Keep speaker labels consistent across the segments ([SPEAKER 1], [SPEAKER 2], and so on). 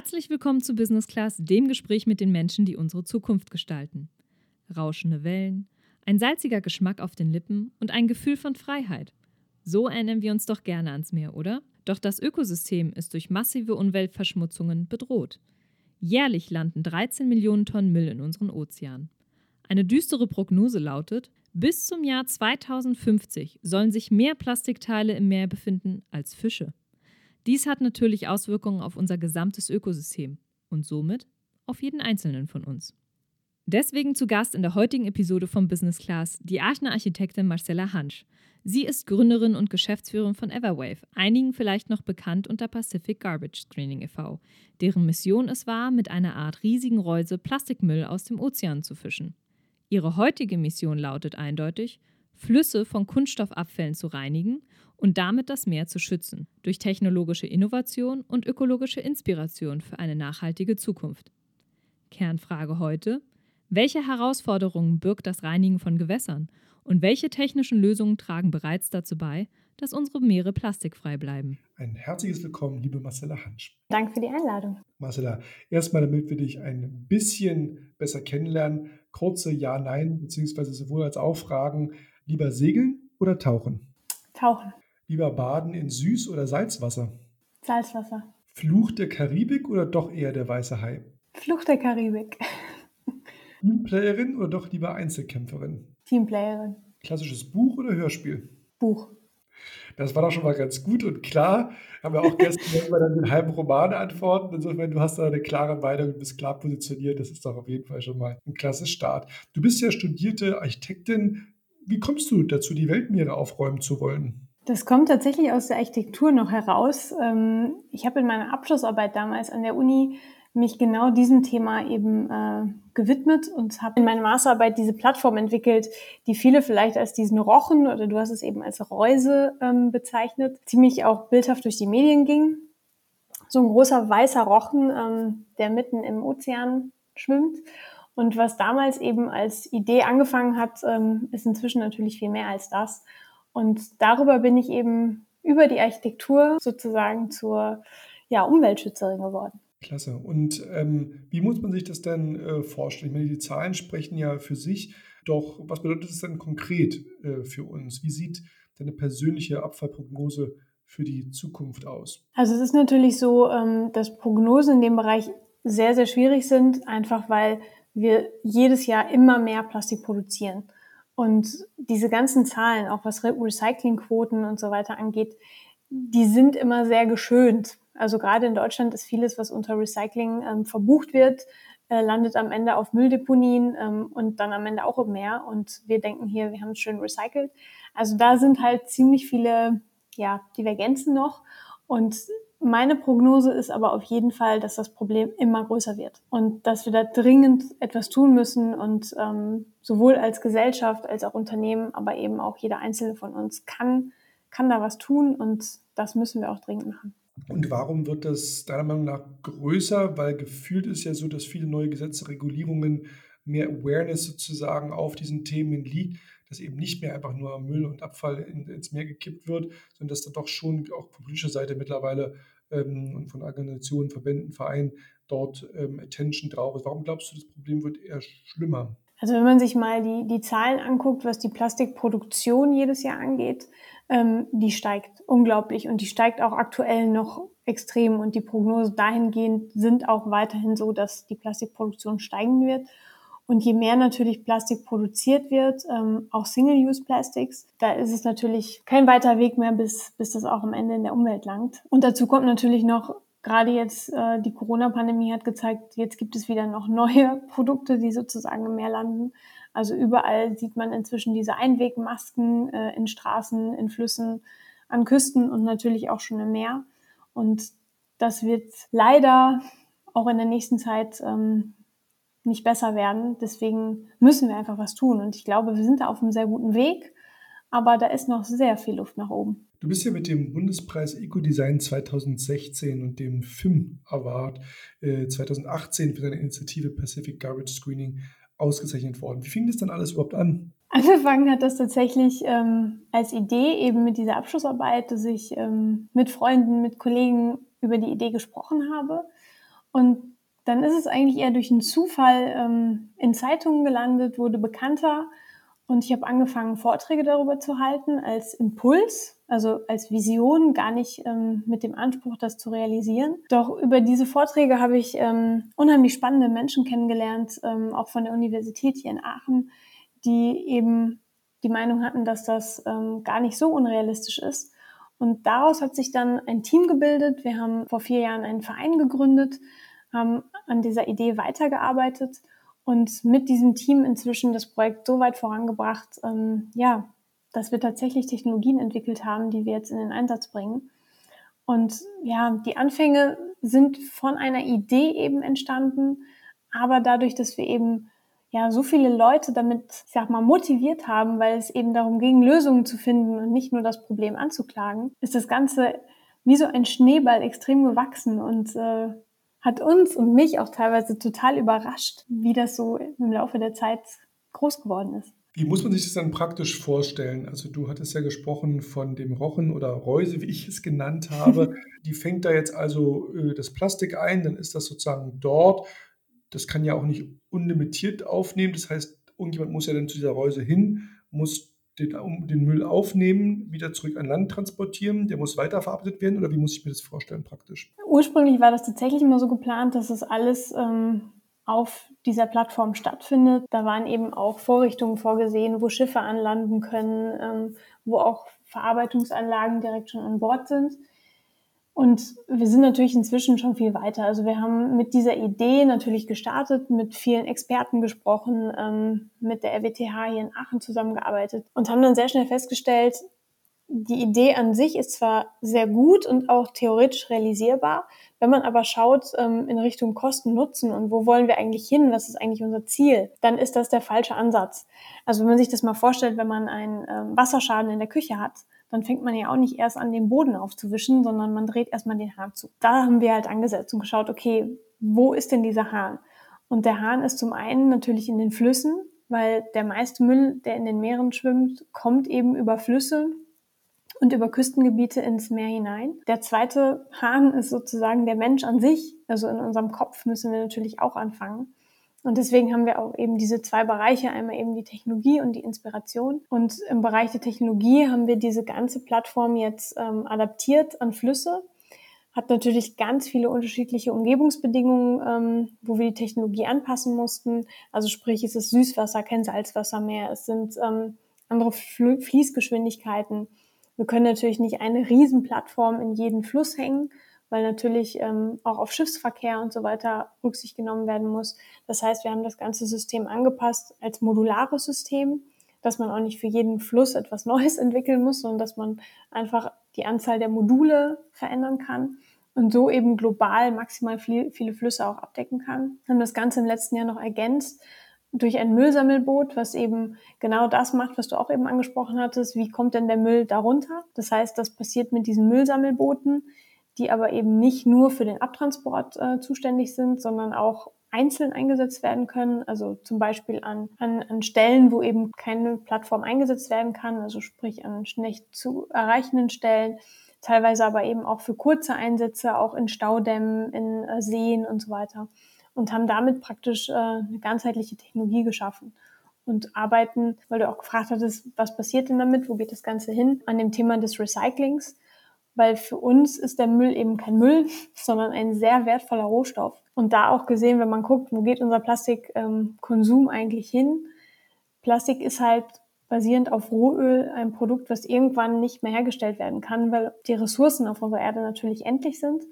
[SPEAKER 1] Herzlich willkommen zu Business Class, dem Gespräch mit den Menschen, die unsere Zukunft gestalten. Rauschende Wellen, ein salziger Geschmack auf den Lippen und ein Gefühl von Freiheit. So erinnern wir uns doch gerne ans Meer, oder? Doch das Ökosystem ist durch massive Umweltverschmutzungen bedroht. Jährlich landen 13 Millionen Tonnen Müll in unseren Ozeanen. Eine düstere Prognose lautet, bis zum Jahr 2050 sollen sich mehr Plastikteile im Meer befinden als Fische. Dies hat natürlich Auswirkungen auf unser gesamtes Ökosystem und somit auf jeden einzelnen von uns. Deswegen zu Gast in der heutigen Episode von Business Class die Aachener Architektin Marcella Hansch. Sie ist Gründerin und Geschäftsführerin von Everwave, einigen vielleicht noch bekannt unter Pacific Garbage Screening e.V., deren Mission es war, mit einer Art riesigen Reuse Plastikmüll aus dem Ozean zu fischen. Ihre heutige Mission lautet eindeutig, Flüsse von Kunststoffabfällen zu reinigen und damit das Meer zu schützen, durch technologische Innovation und ökologische Inspiration für eine nachhaltige Zukunft. Kernfrage heute: Welche Herausforderungen birgt das Reinigen von Gewässern und welche technischen Lösungen tragen bereits dazu bei, dass unsere Meere plastikfrei bleiben?
[SPEAKER 2] Ein herzliches Willkommen, liebe Marcella Hansch.
[SPEAKER 3] Danke für die Einladung.
[SPEAKER 2] Marcella, erstmal, damit wir dich ein bisschen besser kennenlernen, kurze Ja-Nein, beziehungsweise sowohl als auch Fragen. Lieber segeln oder tauchen?
[SPEAKER 3] Tauchen.
[SPEAKER 2] Lieber baden in Süß- oder Salzwasser?
[SPEAKER 3] Salzwasser.
[SPEAKER 2] Fluch der Karibik oder doch eher der weiße Hai?
[SPEAKER 3] Fluch der Karibik.
[SPEAKER 2] Teamplayerin oder doch lieber Einzelkämpferin?
[SPEAKER 3] Teamplayerin.
[SPEAKER 2] Klassisches Buch oder Hörspiel?
[SPEAKER 3] Buch.
[SPEAKER 2] Das war doch schon mal ganz gut und klar. Haben wir auch gestern immer dann den halben Roman antworten. Insofern, du hast da eine klare Meinung, du bist klar positioniert. Das ist doch auf jeden Fall schon mal ein klasse Start. Du bist ja studierte Architektin. Wie kommst du dazu, die Weltmeere aufräumen zu wollen?
[SPEAKER 3] Das kommt tatsächlich aus der Architektur noch heraus. Ähm, ich habe in meiner Abschlussarbeit damals an der Uni mich genau diesem Thema eben äh, gewidmet und habe in meiner Masterarbeit diese Plattform entwickelt, die viele vielleicht als diesen Rochen oder du hast es eben als Reuse ähm, bezeichnet, ziemlich auch bildhaft durch die Medien ging. So ein großer weißer Rochen, ähm, der mitten im Ozean schwimmt. Und was damals eben als Idee angefangen hat, ähm, ist inzwischen natürlich viel mehr als das. Und darüber bin ich eben über die Architektur sozusagen zur ja, Umweltschützerin geworden.
[SPEAKER 2] Klasse. Und ähm, wie muss man sich das denn äh, vorstellen? Ich meine, die Zahlen sprechen ja für sich. Doch was bedeutet das denn konkret äh, für uns? Wie sieht deine persönliche Abfallprognose für die Zukunft aus?
[SPEAKER 3] Also es ist natürlich so, ähm, dass Prognosen in dem Bereich sehr, sehr schwierig sind, einfach weil wir jedes Jahr immer mehr Plastik produzieren. Und diese ganzen Zahlen, auch was Recyclingquoten und so weiter angeht, die sind immer sehr geschönt. Also gerade in Deutschland ist vieles, was unter Recycling ähm, verbucht wird, äh, landet am Ende auf Mülldeponien ähm, und dann am Ende auch im Meer. Und wir denken hier, wir haben es schön recycelt. Also da sind halt ziemlich viele ja, Divergenzen noch. Und meine Prognose ist aber auf jeden Fall, dass das Problem immer größer wird und dass wir da dringend etwas tun müssen und ähm, sowohl als Gesellschaft als auch Unternehmen, aber eben auch jeder einzelne von uns kann, kann da was tun und das müssen wir auch dringend machen.
[SPEAKER 2] Und warum wird das deiner Meinung nach größer? Weil gefühlt ist ja so, dass viele neue Gesetze, Regulierungen, mehr Awareness sozusagen auf diesen Themen liegt, dass eben nicht mehr einfach nur Müll und Abfall in, ins Meer gekippt wird, sondern dass da doch schon auch von politischer Seite mittlerweile ähm, und von Organisationen, Verbänden, Vereinen dort ähm, Attention drauf ist. Warum glaubst du, das Problem wird eher schlimmer?
[SPEAKER 3] Also wenn man sich mal die, die Zahlen anguckt, was die Plastikproduktion jedes Jahr angeht, ähm, die steigt unglaublich und die steigt auch aktuell noch extrem und die Prognosen dahingehend sind auch weiterhin so, dass die Plastikproduktion steigen wird. Und je mehr natürlich Plastik produziert wird, ähm, auch Single-Use-Plastics, da ist es natürlich kein weiter Weg mehr, bis, bis das auch am Ende in der Umwelt langt. Und dazu kommt natürlich noch, gerade jetzt äh, die Corona-Pandemie hat gezeigt, jetzt gibt es wieder noch neue Produkte, die sozusagen im Meer landen. Also überall sieht man inzwischen diese Einwegmasken äh, in Straßen, in Flüssen, an Küsten und natürlich auch schon im Meer. Und das wird leider auch in der nächsten Zeit ähm, nicht besser werden. Deswegen müssen wir einfach was tun. Und ich glaube, wir sind da auf einem sehr guten Weg, aber da ist noch sehr viel Luft nach oben.
[SPEAKER 2] Du bist ja mit dem Bundespreis Ecodesign 2016 und dem FIM Award äh, 2018 für deine Initiative Pacific Garbage Screening ausgezeichnet worden. Wie fing das dann alles überhaupt an?
[SPEAKER 3] Angefangen hat das tatsächlich ähm, als Idee eben mit dieser Abschlussarbeit, dass ich ähm, mit Freunden, mit Kollegen über die Idee gesprochen habe Und dann ist es eigentlich eher durch einen Zufall ähm, in Zeitungen gelandet, wurde bekannter und ich habe angefangen, Vorträge darüber zu halten als Impuls, also als Vision, gar nicht ähm, mit dem Anspruch, das zu realisieren. Doch über diese Vorträge habe ich ähm, unheimlich spannende Menschen kennengelernt, ähm, auch von der Universität hier in Aachen, die eben die Meinung hatten, dass das ähm, gar nicht so unrealistisch ist. Und daraus hat sich dann ein Team gebildet. Wir haben vor vier Jahren einen Verein gegründet, haben an dieser Idee weitergearbeitet und mit diesem Team inzwischen das Projekt so weit vorangebracht, ähm, ja, dass wir tatsächlich Technologien entwickelt haben, die wir jetzt in den Einsatz bringen. Und ja, die Anfänge sind von einer Idee eben entstanden, aber dadurch, dass wir eben ja so viele Leute damit, ich sag mal, motiviert haben, weil es eben darum ging, Lösungen zu finden und nicht nur das Problem anzuklagen, ist das Ganze wie so ein Schneeball extrem gewachsen und äh, hat uns und mich auch teilweise total überrascht, wie das so im Laufe der Zeit groß geworden ist.
[SPEAKER 2] Wie muss man sich das dann praktisch vorstellen? Also du hattest ja gesprochen von dem Rochen oder Reuse, wie ich es genannt habe. Die fängt da jetzt also äh, das Plastik ein, dann ist das sozusagen dort. Das kann ja auch nicht unlimitiert aufnehmen. Das heißt, irgendjemand muss ja dann zu dieser Reuse hin, muss den, den, Müll aufnehmen, wieder zurück an Land transportieren, der muss weiterverarbeitet werden oder wie muss ich mir das vorstellen praktisch?
[SPEAKER 3] Ursprünglich war das tatsächlich immer so geplant, dass es alles ähm, auf dieser Plattform stattfindet. Da waren eben auch Vorrichtungen vorgesehen, wo Schiffe anlanden können, ähm, wo auch Verarbeitungsanlagen direkt schon an Bord sind. Und wir sind natürlich inzwischen schon viel weiter. Also wir haben mit dieser Idee natürlich gestartet, mit vielen Experten gesprochen, ähm, mit der RWTH hier in Aachen zusammengearbeitet und haben dann sehr schnell festgestellt, die Idee an sich ist zwar sehr gut und auch theoretisch realisierbar, wenn man aber schaut ähm, in Richtung Kosten, Nutzen und wo wollen wir eigentlich hin, was ist eigentlich unser Ziel, dann ist das der falsche Ansatz. Also wenn man sich das mal vorstellt, wenn man einen ähm, Wasserschaden in der Küche hat, dann fängt man ja auch nicht erst an, den Boden aufzuwischen, sondern man dreht erstmal den Hahn zu. Da haben wir halt angesetzt und geschaut, okay, wo ist denn dieser Hahn? Und der Hahn ist zum einen natürlich in den Flüssen, weil der meiste Müll, der in den Meeren schwimmt, kommt eben über Flüsse und über Küstengebiete ins Meer hinein. Der zweite Hahn ist sozusagen der Mensch an sich. Also in unserem Kopf müssen wir natürlich auch anfangen. Und deswegen haben wir auch eben diese zwei Bereiche, einmal eben die Technologie und die Inspiration. Und im Bereich der Technologie haben wir diese ganze Plattform jetzt ähm, adaptiert an Flüsse. Hat natürlich ganz viele unterschiedliche Umgebungsbedingungen, ähm, wo wir die Technologie anpassen mussten. Also sprich, es ist Süßwasser, kein Salzwasser mehr. Es sind ähm, andere Fließgeschwindigkeiten. Wir können natürlich nicht eine Riesenplattform in jeden Fluss hängen, weil natürlich ähm, auch auf Schiffsverkehr und so weiter Rücksicht genommen werden muss. Das heißt, wir haben das ganze System angepasst als modulares System, dass man auch nicht für jeden Fluss etwas Neues entwickeln muss, sondern dass man einfach die Anzahl der Module verändern kann und so eben global maximal viel, viele Flüsse auch abdecken kann. Wir haben das Ganze im letzten Jahr noch ergänzt durch ein Müllsammelboot, was eben genau das macht, was du auch eben angesprochen hattest. Wie kommt denn der Müll darunter? Das heißt, das passiert mit diesen Müllsammelbooten die aber eben nicht nur für den Abtransport äh, zuständig sind, sondern auch einzeln eingesetzt werden können, also zum Beispiel an, an, an Stellen, wo eben keine Plattform eingesetzt werden kann, also sprich an schlecht zu erreichenden Stellen, teilweise aber eben auch für kurze Einsätze, auch in Staudämmen, in äh, Seen und so weiter. Und haben damit praktisch äh, eine ganzheitliche Technologie geschaffen und arbeiten, weil du auch gefragt hattest, was passiert denn damit, wo geht das Ganze hin, an dem Thema des Recyclings weil für uns ist der Müll eben kein Müll, sondern ein sehr wertvoller Rohstoff. Und da auch gesehen, wenn man guckt, wo geht unser Plastikkonsum eigentlich hin? Plastik ist halt basierend auf Rohöl ein Produkt, was irgendwann nicht mehr hergestellt werden kann, weil die Ressourcen auf unserer Erde natürlich endlich sind.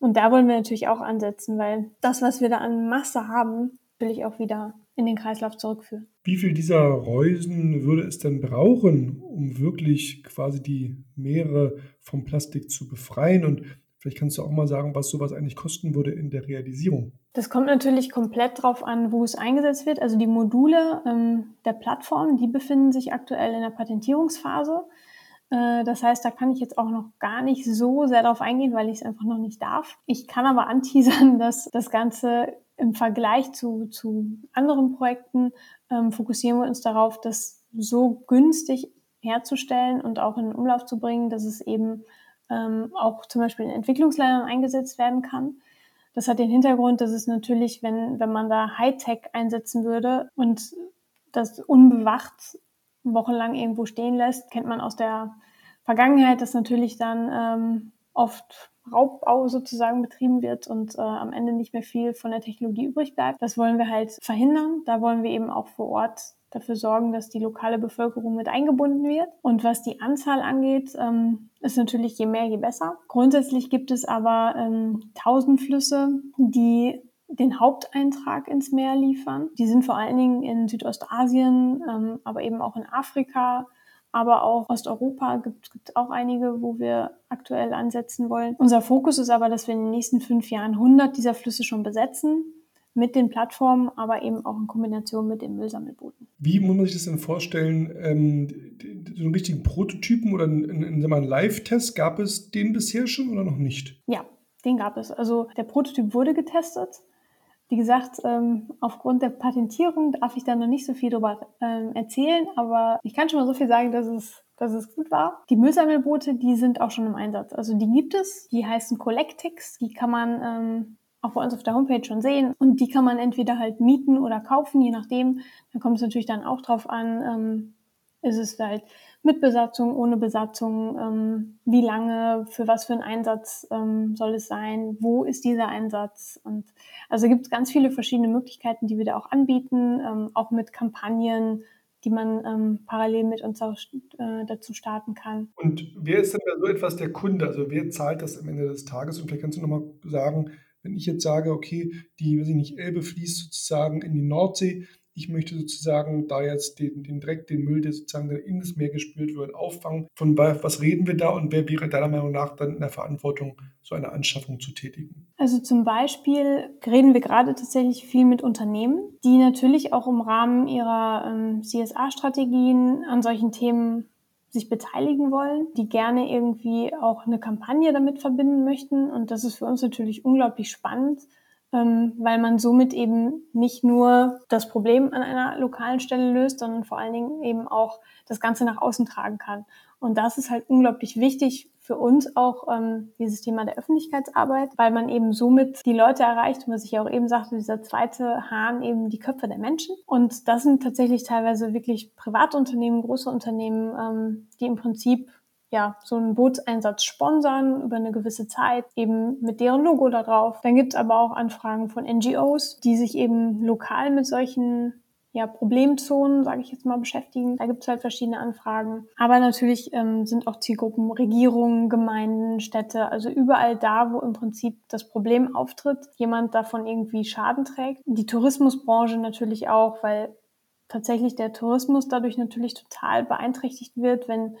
[SPEAKER 3] Und da wollen wir natürlich auch ansetzen, weil das, was wir da an Masse haben, will ich auch wieder in den Kreislauf zurückführen.
[SPEAKER 2] Wie viel dieser Reusen würde es denn brauchen, um wirklich quasi die Meere vom Plastik zu befreien? Und vielleicht kannst du auch mal sagen, was sowas eigentlich kosten würde in der Realisierung.
[SPEAKER 3] Das kommt natürlich komplett drauf an, wo es eingesetzt wird. Also die Module ähm, der Plattform, die befinden sich aktuell in der Patentierungsphase. Äh, das heißt, da kann ich jetzt auch noch gar nicht so sehr darauf eingehen, weil ich es einfach noch nicht darf. Ich kann aber anteasern, dass das Ganze im Vergleich zu, zu anderen Projekten ähm, fokussieren wir uns darauf, das so günstig herzustellen und auch in den Umlauf zu bringen, dass es eben ähm, auch zum Beispiel in Entwicklungsländern eingesetzt werden kann. Das hat den Hintergrund, dass es natürlich, wenn, wenn man da Hightech einsetzen würde und das unbewacht wochenlang irgendwo stehen lässt, kennt man aus der Vergangenheit, dass natürlich dann ähm, oft Raubbau sozusagen betrieben wird und äh, am Ende nicht mehr viel von der Technologie übrig bleibt. Das wollen wir halt verhindern. Da wollen wir eben auch vor Ort dafür sorgen, dass die lokale Bevölkerung mit eingebunden wird. Und was die Anzahl angeht, ähm, ist natürlich je mehr, je besser. Grundsätzlich gibt es aber ähm, Tausendflüsse, die den Haupteintrag ins Meer liefern. Die sind vor allen Dingen in Südostasien, ähm, aber eben auch in Afrika, aber auch Osteuropa gibt, gibt auch einige, wo wir aktuell ansetzen wollen. Unser Fokus ist aber, dass wir in den nächsten fünf Jahren 100 dieser Flüsse schon besetzen mit den Plattformen, aber eben auch in Kombination mit den Müllsammelbooten.
[SPEAKER 2] Wie muss man sich das denn vorstellen? Ähm, so einen richtigen Prototypen oder einen Live-Test, gab es den bisher schon oder noch nicht?
[SPEAKER 3] Ja, den gab es. Also der Prototyp wurde getestet. Wie gesagt, ähm, aufgrund der Patentierung darf ich da noch nicht so viel darüber ähm, erzählen, aber ich kann schon mal so viel sagen, dass es, dass es gut war. Die Müllsammelboote, die sind auch schon im Einsatz. Also die gibt es, die heißen Collectix, die kann man ähm, auch bei uns auf der Homepage schon sehen und die kann man entweder halt mieten oder kaufen, je nachdem. Da kommt es natürlich dann auch drauf an, ähm, ist es halt mit Besatzung, ohne Besatzung, ähm, wie lange, für was für einen Einsatz ähm, soll es sein, wo ist dieser Einsatz. Und also gibt es ganz viele verschiedene Möglichkeiten, die wir da auch anbieten, ähm, auch mit Kampagnen, die man ähm, parallel mit uns auch, äh, dazu starten kann.
[SPEAKER 2] Und wer ist denn da so etwas der Kunde? Also wer zahlt das am Ende des Tages? Und vielleicht kannst du nochmal sagen, wenn ich jetzt sage, okay, die, weiß ich nicht, Elbe fließt sozusagen in die Nordsee, ich möchte sozusagen da jetzt den, den Dreck, den Müll, der sozusagen in das Meer gespült wird, auffangen. Von was reden wir da und wer wäre deiner Meinung nach dann in der Verantwortung, so eine Anschaffung zu tätigen?
[SPEAKER 3] Also zum Beispiel reden wir gerade tatsächlich viel mit Unternehmen, die natürlich auch im Rahmen ihrer ähm, CSA-Strategien an solchen Themen sich beteiligen wollen, die gerne irgendwie auch eine Kampagne damit verbinden möchten. Und das ist für uns natürlich unglaublich spannend, weil man somit eben nicht nur das Problem an einer lokalen Stelle löst, sondern vor allen Dingen eben auch das Ganze nach außen tragen kann. Und das ist halt unglaublich wichtig für uns auch ähm, dieses Thema der Öffentlichkeitsarbeit, weil man eben somit die Leute erreicht und was ich ja auch eben sagte, dieser zweite Hahn eben die Köpfe der Menschen. Und das sind tatsächlich teilweise wirklich Privatunternehmen, große Unternehmen, ähm, die im Prinzip ja, so einen Bootseinsatz sponsern über eine gewisse Zeit, eben mit deren Logo da drauf. Dann gibt's aber auch Anfragen von NGOs, die sich eben lokal mit solchen ja, Problemzonen, sage ich jetzt mal, beschäftigen. Da gibt's halt verschiedene Anfragen. Aber natürlich ähm, sind auch Zielgruppen Regierungen, Gemeinden, Städte, also überall da, wo im Prinzip das Problem auftritt, jemand davon irgendwie Schaden trägt. Die Tourismusbranche natürlich auch, weil tatsächlich der Tourismus dadurch natürlich total beeinträchtigt wird, wenn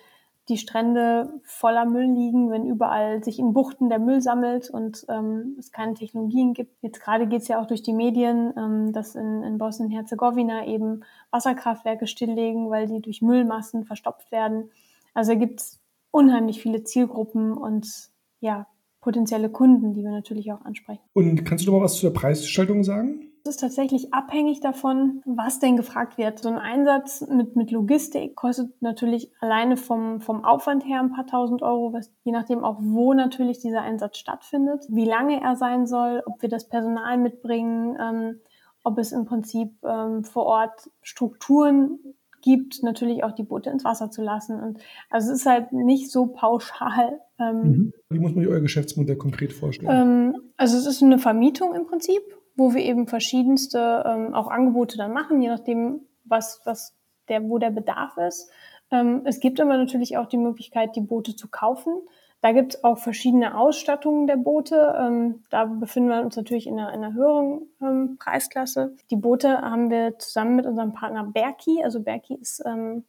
[SPEAKER 3] die Strände voller Müll liegen, wenn überall sich in Buchten der Müll sammelt und ähm, es keine Technologien gibt. Jetzt gerade geht es ja auch durch die Medien, ähm, dass in, in Bosnien-Herzegowina eben Wasserkraftwerke stilllegen, weil die durch Müllmassen verstopft werden. Also gibt es unheimlich viele Zielgruppen und ja, potenzielle Kunden, die wir natürlich auch ansprechen.
[SPEAKER 2] Und kannst du noch mal was zur Preisgestaltung sagen?
[SPEAKER 3] Es ist tatsächlich abhängig davon, was denn gefragt wird. So ein Einsatz mit, mit Logistik kostet natürlich alleine vom, vom Aufwand her ein paar tausend Euro, was, je nachdem auch, wo natürlich dieser Einsatz stattfindet, wie lange er sein soll, ob wir das Personal mitbringen, ähm, ob es im Prinzip ähm, vor Ort Strukturen gibt, natürlich auch die Boote ins Wasser zu lassen. Und also es ist halt nicht so pauschal.
[SPEAKER 2] Ähm, mhm. Wie muss man sich euer Geschäftsmodell konkret vorstellen?
[SPEAKER 3] Ähm, also es ist eine Vermietung im Prinzip wo wir eben verschiedenste ähm, auch Angebote dann machen, je nachdem, was, was der, wo der Bedarf ist. Ähm, es gibt aber natürlich auch die Möglichkeit, die Boote zu kaufen. Da gibt es auch verschiedene Ausstattungen der Boote. Ähm, da befinden wir uns natürlich in einer, in einer höheren ähm, Preisklasse. Die Boote haben wir zusammen mit unserem Partner Berki. Also Berki ist ähm,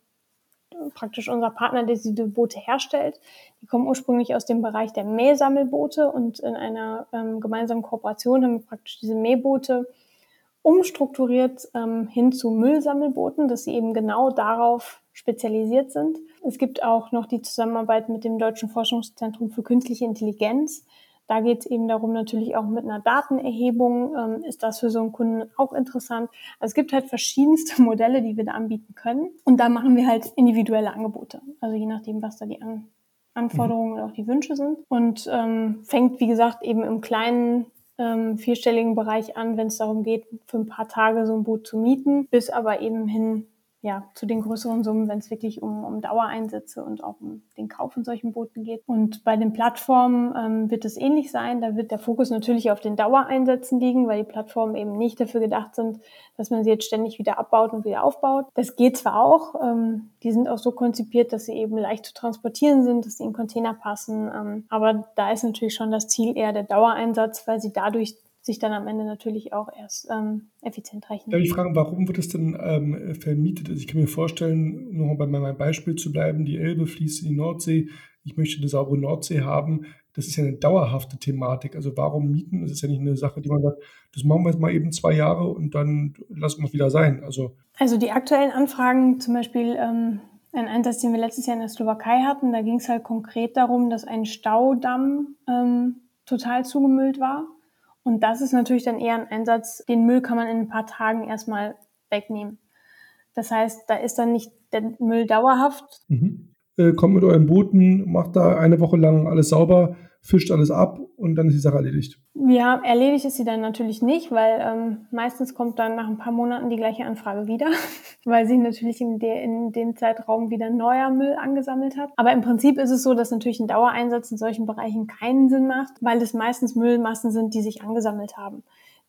[SPEAKER 3] praktisch unser Partner, der diese Boote herstellt. Die kommen ursprünglich aus dem Bereich der Mähsammelboote und in einer ähm, gemeinsamen Kooperation haben wir praktisch diese Mähboote umstrukturiert ähm, hin zu Müllsammelbooten, dass sie eben genau darauf spezialisiert sind. Es gibt auch noch die Zusammenarbeit mit dem Deutschen Forschungszentrum für künstliche Intelligenz, da geht es eben darum, natürlich auch mit einer Datenerhebung, ähm, ist das für so einen Kunden auch interessant. Also es gibt halt verschiedenste Modelle, die wir da anbieten können. Und da machen wir halt individuelle Angebote. Also je nachdem, was da die An Anforderungen mhm. oder auch die Wünsche sind. Und ähm, fängt, wie gesagt, eben im kleinen ähm, vierstelligen Bereich an, wenn es darum geht, für ein paar Tage so ein Boot zu mieten, bis aber eben hin ja, zu den größeren Summen, wenn es wirklich um, um Dauereinsätze und auch um den Kauf von solchen Booten geht. Und bei den Plattformen ähm, wird es ähnlich sein. Da wird der Fokus natürlich auf den Dauereinsätzen liegen, weil die Plattformen eben nicht dafür gedacht sind, dass man sie jetzt ständig wieder abbaut und wieder aufbaut. Das geht zwar auch, ähm, die sind auch so konzipiert, dass sie eben leicht zu transportieren sind, dass sie in Container passen. Ähm, aber da ist natürlich schon das Ziel eher der Dauereinsatz, weil sie dadurch sich dann am Ende natürlich auch erst ähm, effizient rechnen.
[SPEAKER 2] Darf ich fragen, warum wird es denn ähm, vermietet? Also ich kann mir vorstellen, um nochmal bei meinem Beispiel zu bleiben, die Elbe fließt in die Nordsee, ich möchte eine saubere Nordsee haben. Das ist ja eine dauerhafte Thematik. Also warum mieten? Das ist ja nicht eine Sache, die man sagt, das machen wir jetzt mal eben zwei Jahre und dann lassen wir es wieder sein. Also,
[SPEAKER 3] also die aktuellen Anfragen, zum Beispiel ähm, ein Einsatz, den wir letztes Jahr in der Slowakei hatten, da ging es halt konkret darum, dass ein Staudamm ähm, total zugemüllt war und das ist natürlich dann eher ein Einsatz, den Müll kann man in ein paar Tagen erstmal wegnehmen. Das heißt, da ist dann nicht der Müll dauerhaft.
[SPEAKER 2] Mhm. Äh, kommt mit euren Booten, macht da eine Woche lang alles sauber, fischt alles ab und dann ist die Sache erledigt.
[SPEAKER 3] Ja, erledigt ist sie dann natürlich nicht, weil ähm, meistens kommt dann nach ein paar Monaten die gleiche Anfrage wieder, weil sich natürlich in, der, in dem Zeitraum wieder neuer Müll angesammelt hat. Aber im Prinzip ist es so, dass natürlich ein Dauereinsatz in solchen Bereichen keinen Sinn macht, weil es meistens Müllmassen sind, die sich angesammelt haben,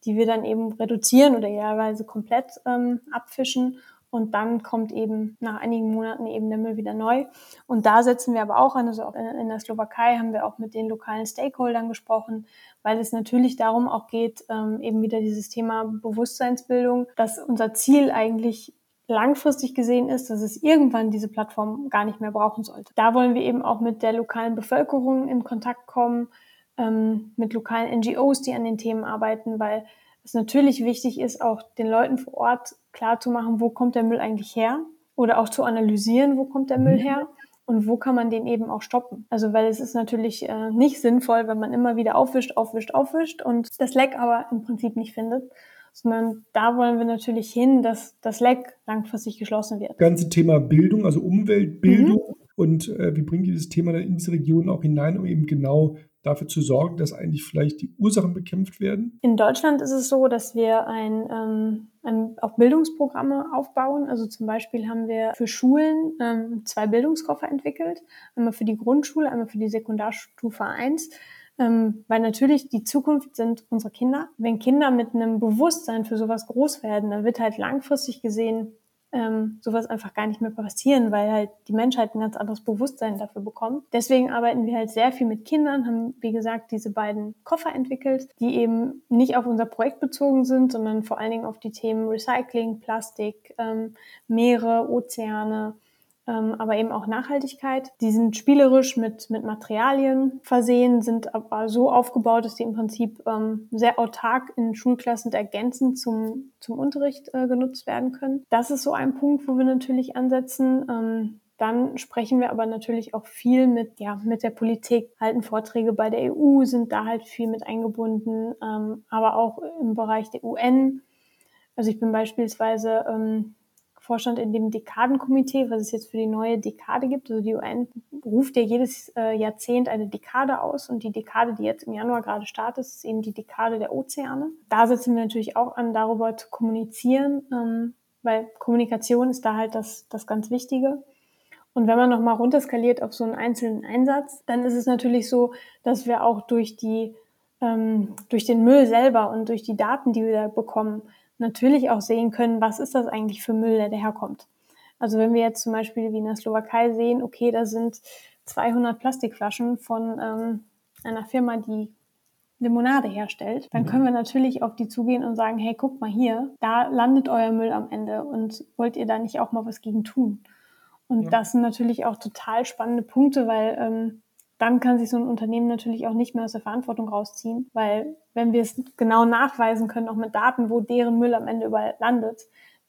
[SPEAKER 3] die wir dann eben reduzieren oder teilweise komplett ähm, abfischen und dann kommt eben nach einigen Monaten eben der Müll wieder neu. Und da setzen wir aber auch an, also auch in der Slowakei haben wir auch mit den lokalen Stakeholdern gesprochen, weil es natürlich darum auch geht, ähm, eben wieder dieses Thema Bewusstseinsbildung, dass unser Ziel eigentlich langfristig gesehen ist, dass es irgendwann diese Plattform gar nicht mehr brauchen sollte. Da wollen wir eben auch mit der lokalen Bevölkerung in Kontakt kommen, ähm, mit lokalen NGOs, die an den Themen arbeiten, weil es natürlich wichtig ist, auch den Leuten vor Ort klar zu machen, wo kommt der Müll eigentlich her oder auch zu analysieren, wo kommt der Müll mhm. her und wo kann man den eben auch stoppen. Also weil es ist natürlich äh, nicht sinnvoll, wenn man immer wieder aufwischt, aufwischt, aufwischt und das Leck aber im Prinzip nicht findet, sondern da wollen wir natürlich hin, dass das Leck langfristig geschlossen wird. Das
[SPEAKER 2] ganze Thema Bildung, also Umweltbildung mhm. und äh, wie bringt ihr dieses Thema dann in diese Region auch hinein, um eben genau dafür zu sorgen, dass eigentlich vielleicht die Ursachen bekämpft werden?
[SPEAKER 3] In Deutschland ist es so, dass wir ein, ähm, ein, auch Bildungsprogramme aufbauen. Also zum Beispiel haben wir für Schulen ähm, zwei Bildungskoffer entwickelt. Einmal für die Grundschule, einmal für die Sekundarstufe 1 ähm, weil natürlich die Zukunft sind unsere Kinder. Wenn Kinder mit einem Bewusstsein für sowas groß werden, dann wird halt langfristig gesehen ähm, sowas einfach gar nicht mehr passieren, weil halt die Menschheit ein ganz anderes Bewusstsein dafür bekommt. Deswegen arbeiten wir halt sehr viel mit Kindern, haben wie gesagt diese beiden Koffer entwickelt, die eben nicht auf unser Projekt bezogen sind, sondern vor allen Dingen auf die Themen Recycling, Plastik, ähm, Meere, Ozeane, aber eben auch Nachhaltigkeit. Die sind spielerisch mit, mit Materialien versehen, sind aber so aufgebaut, dass die im Prinzip ähm, sehr autark in Schulklassen ergänzend zum, zum Unterricht äh, genutzt werden können. Das ist so ein Punkt, wo wir natürlich ansetzen. Ähm, dann sprechen wir aber natürlich auch viel mit, ja, mit der Politik, halten Vorträge bei der EU, sind da halt viel mit eingebunden, ähm, aber auch im Bereich der UN. Also ich bin beispielsweise ähm, Vorstand in dem Dekadenkomitee, was es jetzt für die neue Dekade gibt. Also die UN ruft ja jedes äh, Jahrzehnt eine Dekade aus und die Dekade, die jetzt im Januar gerade startet, ist eben die Dekade der Ozeane. Da setzen wir natürlich auch an, darüber zu kommunizieren, ähm, weil Kommunikation ist da halt das, das ganz Wichtige. Und wenn man nochmal runterskaliert auf so einen einzelnen Einsatz, dann ist es natürlich so, dass wir auch durch die ähm, durch den Müll selber und durch die Daten, die wir da bekommen, natürlich auch sehen können, was ist das eigentlich für Müll, der daherkommt. Also wenn wir jetzt zum Beispiel wie in der Slowakei sehen, okay, da sind 200 Plastikflaschen von ähm, einer Firma, die Limonade herstellt, dann mhm. können wir natürlich auf die zugehen und sagen, hey, guck mal hier, da landet euer Müll am Ende und wollt ihr da nicht auch mal was gegen tun? Und ja. das sind natürlich auch total spannende Punkte, weil ähm, dann kann sich so ein Unternehmen natürlich auch nicht mehr aus der Verantwortung rausziehen, weil wenn wir es genau nachweisen können, auch mit Daten, wo deren Müll am Ende überall landet,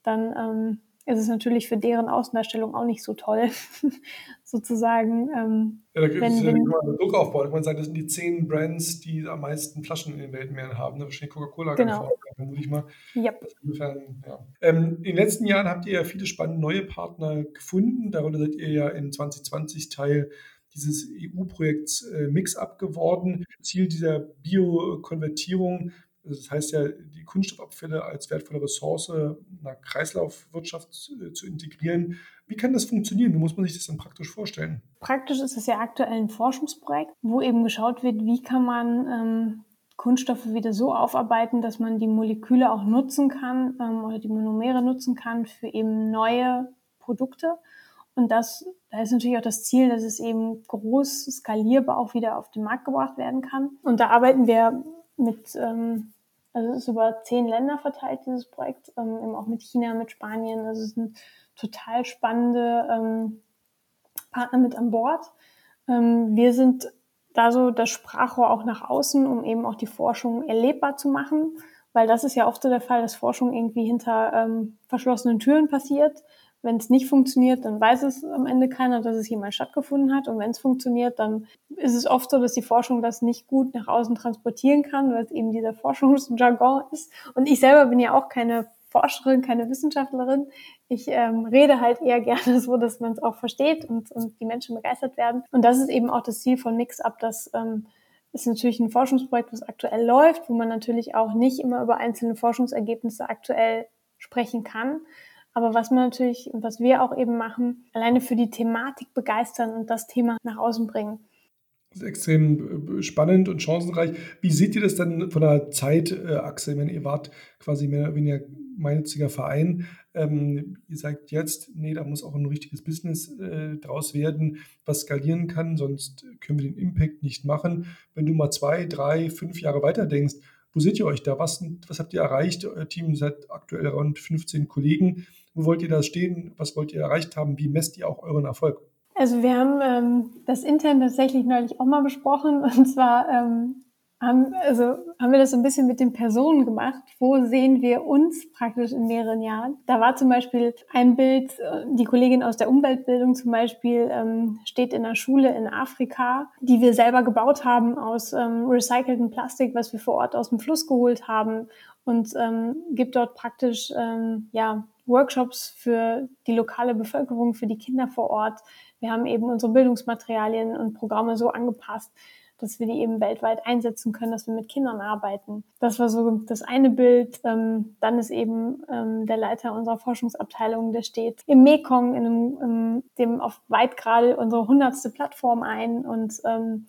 [SPEAKER 3] dann ähm, ist es natürlich für deren Außendarstellung auch nicht so toll, sozusagen. Ähm,
[SPEAKER 2] ja, da gibt es ja einen Druck aufbauen. Ich meine, sagen, das sind die zehn Brands, die am meisten Flaschen in den Weltmeeren haben. Da wahrscheinlich Coca-Cola
[SPEAKER 3] genau.
[SPEAKER 2] vermute ich mal. Yep. Insofern, ja. Ähm, in den letzten Jahren habt ihr ja viele spannende neue Partner gefunden. Darunter seid ihr ja in 2020 Teil dieses EU-Projekts äh, Mix-Up geworden. Ziel dieser Biokonvertierung das heißt ja, die Kunststoffabfälle als wertvolle Ressource einer Kreislaufwirtschaft zu, zu, integrieren. Wie kann das funktionieren? Wie muss man sich das dann praktisch vorstellen?
[SPEAKER 3] Praktisch ist es ja aktuell ein Forschungsprojekt, wo eben geschaut wird, wie kann man ähm, Kunststoffe wieder so aufarbeiten, dass man die Moleküle auch nutzen kann ähm, oder die Monomere nutzen kann für eben neue Produkte. Und das, da ist natürlich auch das Ziel, dass es eben groß skalierbar auch wieder auf den Markt gebracht werden kann. Und da arbeiten wir mit, ähm, also es ist über zehn Länder verteilt, dieses Projekt, ähm, eben auch mit China, mit Spanien. Also es sind total spannende ähm, Partner mit an Bord. Ähm, wir sind da so das Sprachrohr auch nach außen, um eben auch die Forschung erlebbar zu machen, weil das ist ja oft so der Fall, dass Forschung irgendwie hinter ähm, verschlossenen Türen passiert. Wenn es nicht funktioniert, dann weiß es am Ende keiner, dass es jemals stattgefunden hat. Und wenn es funktioniert, dann ist es oft so, dass die Forschung das nicht gut nach außen transportieren kann, weil es eben dieser Forschungsjargon ist. Und ich selber bin ja auch keine Forscherin, keine Wissenschaftlerin. Ich ähm, rede halt eher gerne so, dass man es auch versteht und, und die Menschen begeistert werden. Und das ist eben auch das Ziel von Mix-Up, dass ähm, ist natürlich ein Forschungsprojekt, das aktuell läuft, wo man natürlich auch nicht immer über einzelne Forschungsergebnisse aktuell sprechen kann. Aber was man natürlich was wir auch eben machen, alleine für die Thematik begeistern und das Thema nach außen bringen.
[SPEAKER 2] Das ist extrem äh, spannend und chancenreich. Wie seht ihr das dann von der Zeitachse? Wenn ihr wart quasi mehr oder weniger gemeinnütziger Verein, ähm, ihr sagt jetzt, nee, da muss auch ein richtiges Business äh, draus werden, was skalieren kann, sonst können wir den Impact nicht machen. Wenn du mal zwei, drei, fünf Jahre weiter denkst, wo seht ihr euch da? Was, was habt ihr erreicht? Euer Team seid aktuell rund 15 Kollegen. Wo wollt ihr da stehen? Was wollt ihr erreicht haben? Wie messt ihr auch euren Erfolg?
[SPEAKER 3] Also wir haben ähm, das intern tatsächlich neulich auch mal besprochen. Und zwar ähm, haben, also haben wir das so ein bisschen mit den Personen gemacht. Wo sehen wir uns praktisch in mehreren Jahren? Da war zum Beispiel ein Bild, äh, die Kollegin aus der Umweltbildung zum Beispiel ähm, steht in einer Schule in Afrika, die wir selber gebaut haben aus ähm, recyceltem Plastik, was wir vor Ort aus dem Fluss geholt haben und ähm, gibt dort praktisch ähm, ja, Workshops für die lokale Bevölkerung, für die Kinder vor Ort. Wir haben eben unsere Bildungsmaterialien und Programme so angepasst, dass wir die eben weltweit einsetzen können, dass wir mit Kindern arbeiten. Das war so das eine Bild. Ähm, dann ist eben ähm, der Leiter unserer Forschungsabteilung, der steht im Mekong, in einem, in dem auf weit gerade unsere hundertste Plattform ein und ähm,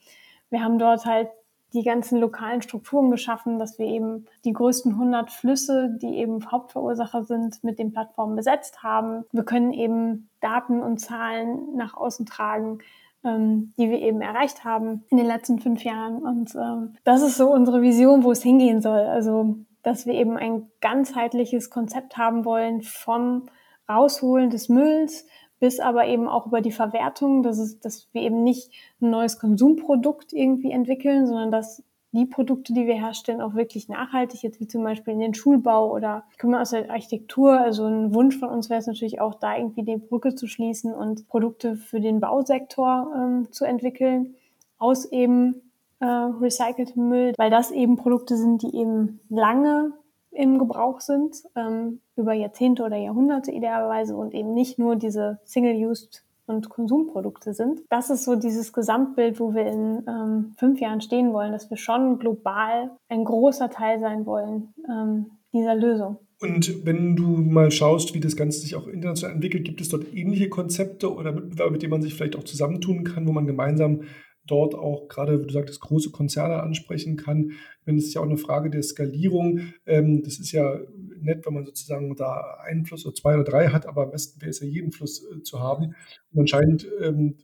[SPEAKER 3] wir haben dort halt die ganzen lokalen Strukturen geschaffen, dass wir eben die größten 100 Flüsse, die eben Hauptverursacher sind, mit den Plattformen besetzt haben. Wir können eben Daten und Zahlen nach außen tragen, ähm, die wir eben erreicht haben in den letzten fünf Jahren. Und ähm, das ist so unsere Vision, wo es hingehen soll. Also, dass wir eben ein ganzheitliches Konzept haben wollen vom Rausholen des Mülls bis aber eben auch über die Verwertung, dass, es, dass wir eben nicht ein neues Konsumprodukt irgendwie entwickeln, sondern dass die Produkte, die wir herstellen, auch wirklich nachhaltig, jetzt wie zum Beispiel in den Schulbau oder komme aus der Architektur, also ein Wunsch von uns wäre es natürlich auch, da irgendwie die Brücke zu schließen und Produkte für den Bausektor ähm, zu entwickeln, aus eben äh, recyceltem Müll, weil das eben Produkte sind, die eben lange im Gebrauch sind, ähm, über Jahrzehnte oder Jahrhunderte idealerweise und eben nicht nur diese Single-Used und Konsumprodukte sind. Das ist so dieses Gesamtbild, wo wir in ähm, fünf Jahren stehen wollen, dass wir schon global ein großer Teil sein wollen ähm, dieser Lösung.
[SPEAKER 2] Und wenn du mal schaust, wie das Ganze sich auch international entwickelt, gibt es dort ähnliche Konzepte oder Mitbewerber, mit denen man sich vielleicht auch zusammentun kann, wo man gemeinsam dort auch gerade, wie du sagtest, große Konzerne ansprechen kann. Wenn es ja auch eine Frage der Skalierung. Ähm, das ist ja nett, wenn man sozusagen da einen Fluss oder zwei oder drei hat, aber am besten wäre es ja jeden Fluss äh, zu haben. Und anscheinend, ähm,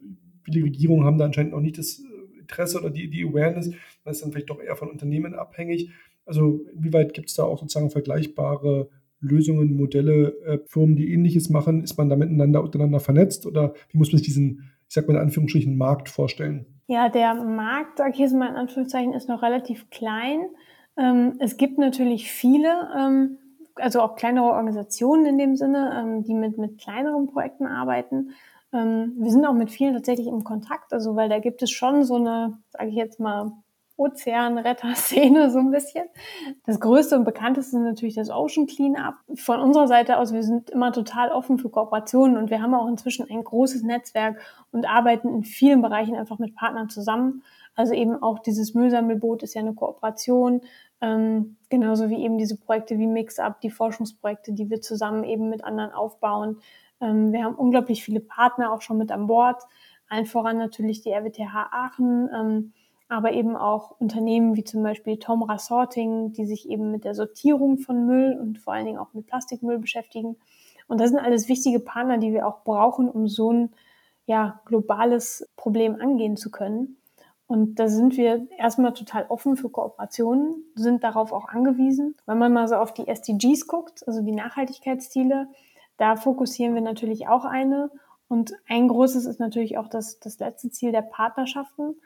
[SPEAKER 2] viele Regierungen haben da anscheinend noch nicht das äh, Interesse oder die, die Awareness. Das ist dann vielleicht doch eher von Unternehmen abhängig. Also inwieweit gibt es da auch sozusagen vergleichbare Lösungen, Modelle, äh, Firmen, die ähnliches machen? Ist man da miteinander untereinander vernetzt oder wie muss man sich diesen, ich sag mal in Anführungsstrichen, Markt vorstellen?
[SPEAKER 3] Ja, der Markt, sag ich jetzt mal in Anführungszeichen, ist noch relativ klein. Ähm, es gibt natürlich viele, ähm, also auch kleinere Organisationen in dem Sinne, ähm, die mit, mit kleineren Projekten arbeiten. Wir sind auch mit vielen tatsächlich im Kontakt, also weil da gibt es schon so eine, sage ich jetzt mal, Ozeanretter-Szene so ein bisschen. Das größte und bekannteste ist natürlich das Ocean Cleanup. Von unserer Seite aus, wir sind immer total offen für Kooperationen und wir haben auch inzwischen ein großes Netzwerk und arbeiten in vielen Bereichen einfach mit Partnern zusammen. Also eben auch dieses Müllsammelboot ist ja eine Kooperation, ähm, genauso wie eben diese Projekte wie Mix-Up, die Forschungsprojekte, die wir zusammen eben mit anderen aufbauen. Ähm, wir haben unglaublich viele Partner auch schon mit an Bord, allen voran natürlich die RWTH Aachen, ähm, aber eben auch Unternehmen wie zum Beispiel Tomra Sorting, die sich eben mit der Sortierung von Müll und vor allen Dingen auch mit Plastikmüll beschäftigen. Und das sind alles wichtige Partner, die wir auch brauchen, um so ein ja, globales Problem angehen zu können. Und da sind wir erstmal total offen für Kooperationen, sind darauf auch angewiesen. Wenn man mal so auf die SDGs guckt, also die Nachhaltigkeitsziele, da fokussieren wir natürlich auch eine. Und ein großes ist natürlich auch das, das letzte Ziel der Partnerschaften,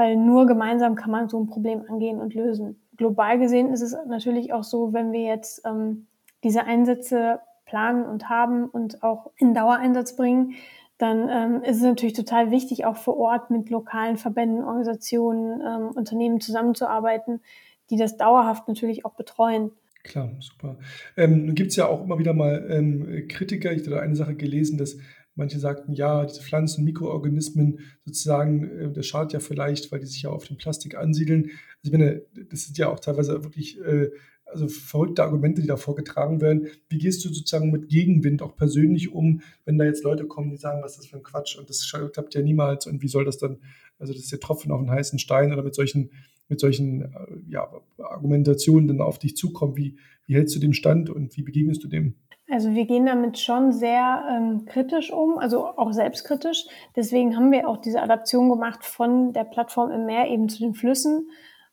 [SPEAKER 3] weil nur gemeinsam kann man so ein Problem angehen und lösen. Global gesehen ist es natürlich auch so, wenn wir jetzt ähm, diese Einsätze planen und haben und auch in Dauereinsatz bringen, dann ähm, ist es natürlich total wichtig, auch vor Ort mit lokalen Verbänden, Organisationen, ähm, Unternehmen zusammenzuarbeiten, die das dauerhaft natürlich auch betreuen.
[SPEAKER 2] Klar, super. Ähm, nun gibt es ja auch immer wieder mal ähm, Kritiker. Ich habe eine Sache gelesen, dass manche sagten, ja, diese Pflanzen, Mikroorganismen sozusagen, äh, das schadet ja vielleicht, weil die sich ja auf dem Plastik ansiedeln. Also ich meine, das sind ja auch teilweise wirklich äh, also verrückte Argumente, die da vorgetragen werden. Wie gehst du sozusagen mit Gegenwind auch persönlich um, wenn da jetzt Leute kommen, die sagen, was ist das für ein Quatsch und das klappt ja niemals und wie soll das dann, also das ist ja Tropfen auf einen heißen Stein oder mit solchen, mit solchen äh, ja, Argumentationen dann auf dich zukommen. Wie, wie hältst du dem Stand und wie begegnest du dem?
[SPEAKER 3] Also wir gehen damit schon sehr ähm, kritisch um, also auch selbstkritisch. Deswegen haben wir auch diese Adaption gemacht von der Plattform im Meer eben zu den Flüssen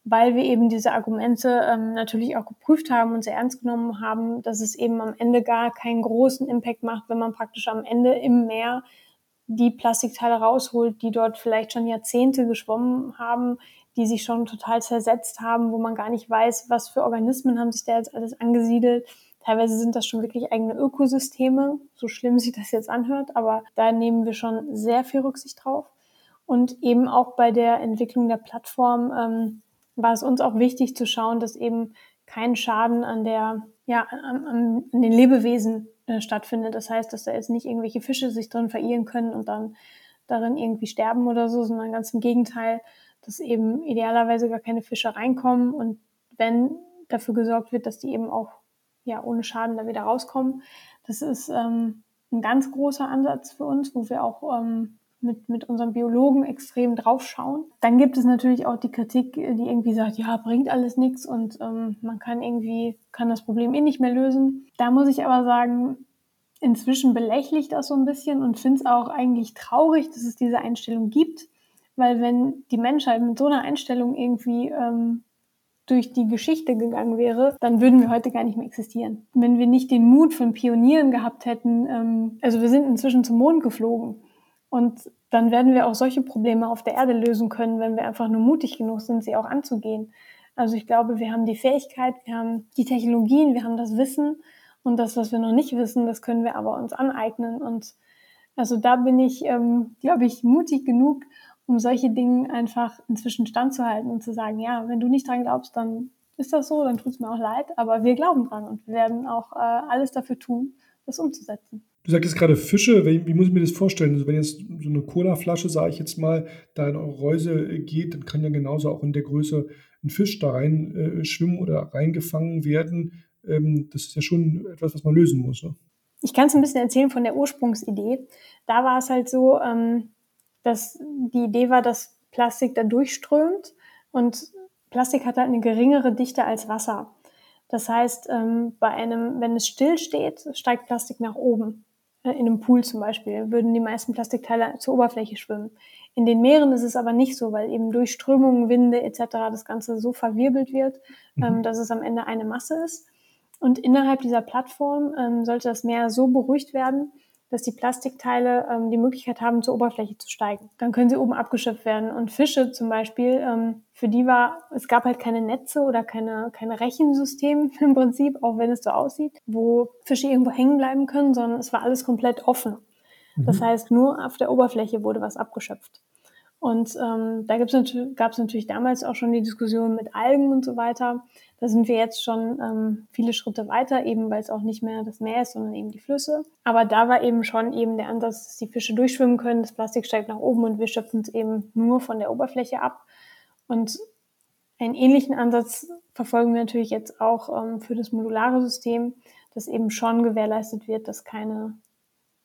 [SPEAKER 3] weil wir eben diese Argumente ähm, natürlich auch geprüft haben und sehr ernst genommen haben, dass es eben am Ende gar keinen großen Impact macht, wenn man praktisch am Ende im Meer die Plastikteile rausholt, die dort vielleicht schon Jahrzehnte geschwommen haben, die sich schon total zersetzt haben, wo man gar nicht weiß, was für Organismen haben sich da jetzt alles angesiedelt. Teilweise sind das schon wirklich eigene Ökosysteme, so schlimm sich das jetzt anhört, aber da nehmen wir schon sehr viel Rücksicht drauf. Und eben auch bei der Entwicklung der Plattform ähm, war es uns auch wichtig zu schauen, dass eben kein Schaden an der, ja, an, an den Lebewesen äh, stattfindet. Das heißt, dass da jetzt nicht irgendwelche Fische sich drin verirren können und dann darin irgendwie sterben oder so, sondern ganz im Gegenteil, dass eben idealerweise gar keine Fische reinkommen und wenn dafür gesorgt wird, dass die eben auch ja ohne Schaden da wieder rauskommen. Das ist ähm, ein ganz großer Ansatz für uns, wo wir auch ähm, mit, mit unserem Biologen extrem draufschauen. Dann gibt es natürlich auch die Kritik, die irgendwie sagt, ja, bringt alles nichts und ähm, man kann irgendwie, kann das Problem eh nicht mehr lösen. Da muss ich aber sagen, inzwischen belächle ich das so ein bisschen und finde es auch eigentlich traurig, dass es diese Einstellung gibt, weil wenn die Menschheit mit so einer Einstellung irgendwie ähm, durch die Geschichte gegangen wäre, dann würden wir heute gar nicht mehr existieren. Wenn wir nicht den Mut von Pionieren gehabt hätten, ähm, also wir sind inzwischen zum Mond geflogen und dann werden wir auch solche Probleme auf der Erde lösen können, wenn wir einfach nur mutig genug sind, sie auch anzugehen. Also ich glaube, wir haben die Fähigkeit, wir haben die Technologien, wir haben das Wissen und das, was wir noch nicht wissen, das können wir aber uns aneignen. Und also da bin ich, ähm, glaube ich, mutig genug, um solche Dinge einfach inzwischen standzuhalten und zu sagen, ja, wenn du nicht dran glaubst, dann ist das so, dann tut es mir auch leid, aber wir glauben dran und wir werden auch äh, alles dafür tun, das umzusetzen.
[SPEAKER 2] Du sagst gerade Fische, wie, wie, muss ich mir das vorstellen? Also wenn jetzt so eine Cola-Flasche, sage ich jetzt mal, da in eure Reuse geht, dann kann ja genauso auch in der Größe ein Fisch da rein äh, schwimmen oder reingefangen werden. Ähm, das ist ja schon etwas, was man lösen muss. Ne?
[SPEAKER 3] Ich kann es ein bisschen erzählen von der Ursprungsidee. Da war es halt so, ähm, dass die Idee war, dass Plastik da durchströmt und Plastik hat halt eine geringere Dichte als Wasser. Das heißt, ähm, bei einem, wenn es still steht, steigt Plastik nach oben. Äh, in einem Pool zum Beispiel würden die meisten Plastikteile zur Oberfläche schwimmen. In den Meeren ist es aber nicht so, weil eben durch Strömungen, Winde etc. das Ganze so verwirbelt wird, mhm. ähm, dass es am Ende eine Masse ist. Und innerhalb dieser Plattform ähm, sollte das Meer so beruhigt werden, dass die Plastikteile ähm, die Möglichkeit haben, zur Oberfläche zu steigen. Dann können sie oben abgeschöpft werden. Und Fische zum Beispiel, ähm, für die war, es gab halt keine Netze oder keine, keine Rechensystem im Prinzip, auch wenn es so aussieht, wo Fische irgendwo hängen bleiben können, sondern es war alles komplett offen. Das mhm. heißt, nur auf der Oberfläche wurde was abgeschöpft. Und ähm, da gab es natürlich damals auch schon die Diskussion mit Algen und so weiter. Da sind wir jetzt schon ähm, viele Schritte weiter, eben weil es auch nicht mehr das Meer ist, sondern eben die Flüsse. Aber da war eben schon eben der Ansatz, dass die Fische durchschwimmen können, das Plastik steigt nach oben und wir schöpfen es eben nur von der Oberfläche ab. Und einen ähnlichen Ansatz verfolgen wir natürlich jetzt auch ähm, für das modulare System, dass eben schon gewährleistet wird, dass keine,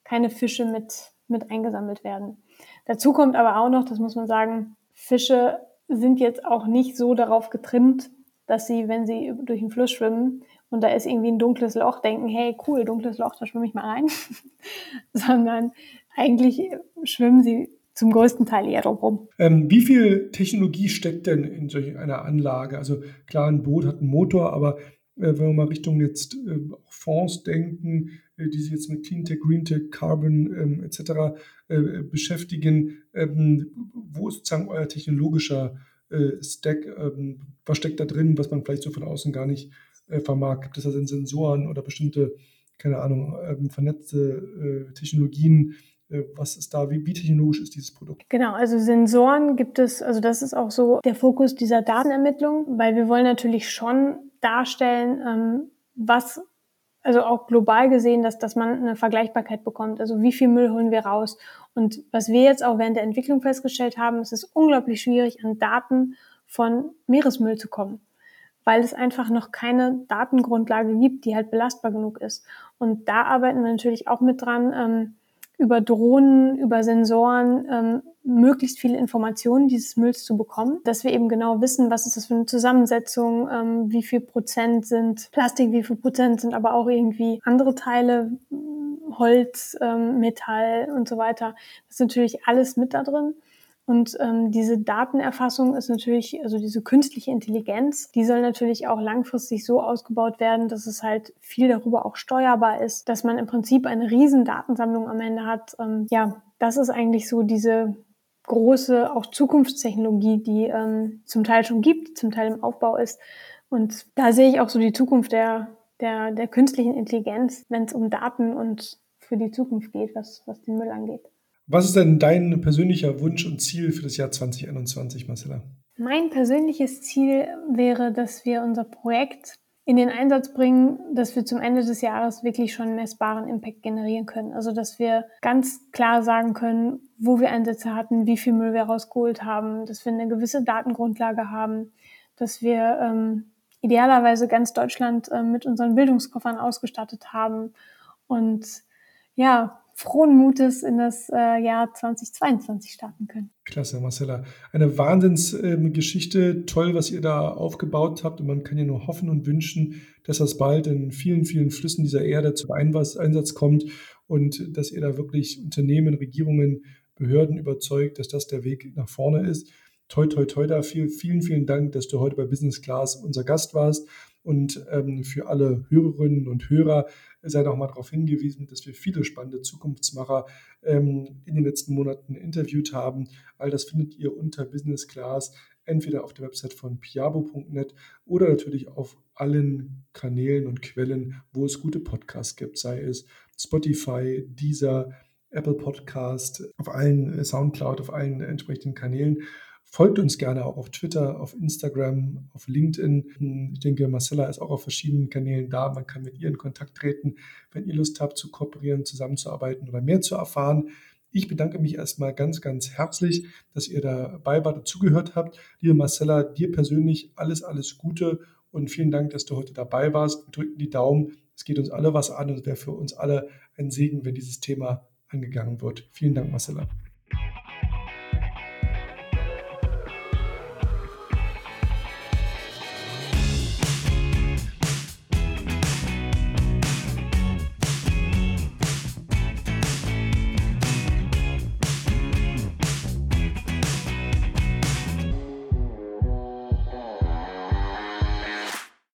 [SPEAKER 3] keine Fische mit, mit eingesammelt werden. Dazu kommt aber auch noch, das muss man sagen, Fische sind jetzt auch nicht so darauf getrimmt, dass sie, wenn sie durch den Fluss schwimmen und da ist irgendwie ein dunkles Loch, denken, hey, cool, dunkles Loch, da schwimme ich mal rein. Sondern eigentlich schwimmen sie zum größten Teil eher drumherum.
[SPEAKER 2] Ähm, wie viel Technologie steckt denn in solch einer Anlage? Also klar, ein Boot hat einen Motor, aber wenn wir mal Richtung jetzt äh, Fonds denken, äh, die sich jetzt mit Cleantech, Greentech, Carbon ähm, etc. Äh, beschäftigen, ähm, wo ist sozusagen euer technologischer äh, Stack? Ähm, was steckt da drin, was man vielleicht so von außen gar nicht äh, vermag? Gibt es da Sensoren oder bestimmte, keine Ahnung, ähm, vernetzte Technologien? Was ist da, wie, wie, technologisch ist dieses Produkt?
[SPEAKER 3] Genau, also Sensoren gibt es, also das ist auch so der Fokus dieser Datenermittlung, weil wir wollen natürlich schon darstellen, ähm, was, also auch global gesehen, dass, dass man eine Vergleichbarkeit bekommt. Also wie viel Müll holen wir raus? Und was wir jetzt auch während der Entwicklung festgestellt haben, es ist unglaublich schwierig, an Daten von Meeresmüll zu kommen, weil es einfach noch keine Datengrundlage gibt, die halt belastbar genug ist. Und da arbeiten wir natürlich auch mit dran, ähm, über Drohnen, über Sensoren ähm, möglichst viele Informationen dieses Mülls zu bekommen, dass wir eben genau wissen, was ist das für eine Zusammensetzung, ähm, wie viel Prozent sind Plastik, wie viel Prozent sind aber auch irgendwie andere Teile, Holz, ähm, Metall und so weiter. Das ist natürlich alles mit da drin. Und ähm, diese Datenerfassung ist natürlich, also diese künstliche Intelligenz, die soll natürlich auch langfristig so ausgebaut werden, dass es halt viel darüber auch steuerbar ist, dass man im Prinzip eine riesen Datensammlung am Ende hat. Ähm, ja, das ist eigentlich so diese große auch Zukunftstechnologie, die ähm, zum Teil schon gibt, zum Teil im Aufbau ist. Und da sehe ich auch so die Zukunft der, der, der künstlichen Intelligenz, wenn es um Daten und für die Zukunft geht, was, was den Müll angeht.
[SPEAKER 2] Was ist denn dein persönlicher Wunsch und Ziel für das Jahr 2021, Marcella?
[SPEAKER 3] Mein persönliches Ziel wäre, dass wir unser Projekt in den Einsatz bringen, dass wir zum Ende des Jahres wirklich schon messbaren Impact generieren können. Also dass wir ganz klar sagen können, wo wir Einsätze hatten, wie viel Müll wir rausgeholt haben, dass wir eine gewisse Datengrundlage haben, dass wir ähm, idealerweise ganz Deutschland äh, mit unseren Bildungskoffern ausgestattet haben und ja, frohen Mutes in das äh, Jahr 2022 starten können.
[SPEAKER 2] Klasse, Marcella. Eine Wahnsinnsgeschichte. Ähm, Toll, was ihr da aufgebaut habt. Und man kann ja nur hoffen und wünschen, dass das bald in vielen, vielen Flüssen dieser Erde zum Einsatz kommt und dass ihr da wirklich Unternehmen, Regierungen, Behörden überzeugt, dass das der Weg nach vorne ist. Toi, toi, toi dafür. Vielen, vielen Dank, dass du heute bei Business Class unser Gast warst. Und ähm, für alle Hörerinnen und Hörer sei noch mal darauf hingewiesen, dass wir viele spannende Zukunftsmacher ähm, in den letzten Monaten interviewt haben. All das findet ihr unter Business Class, entweder auf der Website von piabo.net oder natürlich auf allen Kanälen und Quellen, wo es gute Podcasts gibt, sei es Spotify, Deezer, Apple Podcast, auf allen äh, Soundcloud, auf allen entsprechenden Kanälen. Folgt uns gerne auch auf Twitter, auf Instagram, auf LinkedIn. Ich denke, Marcella ist auch auf verschiedenen Kanälen da. Man kann mit ihr in Kontakt treten, wenn ihr Lust habt zu kooperieren, zusammenzuarbeiten oder mehr zu erfahren. Ich bedanke mich erstmal ganz, ganz herzlich, dass ihr dabei wart und zugehört habt. Liebe Marcella, dir persönlich alles, alles Gute und vielen Dank, dass du heute dabei warst. Wir drücken die Daumen. Es geht uns alle was an und wäre für uns alle ein Segen, wenn dieses Thema angegangen wird. Vielen Dank, Marcella.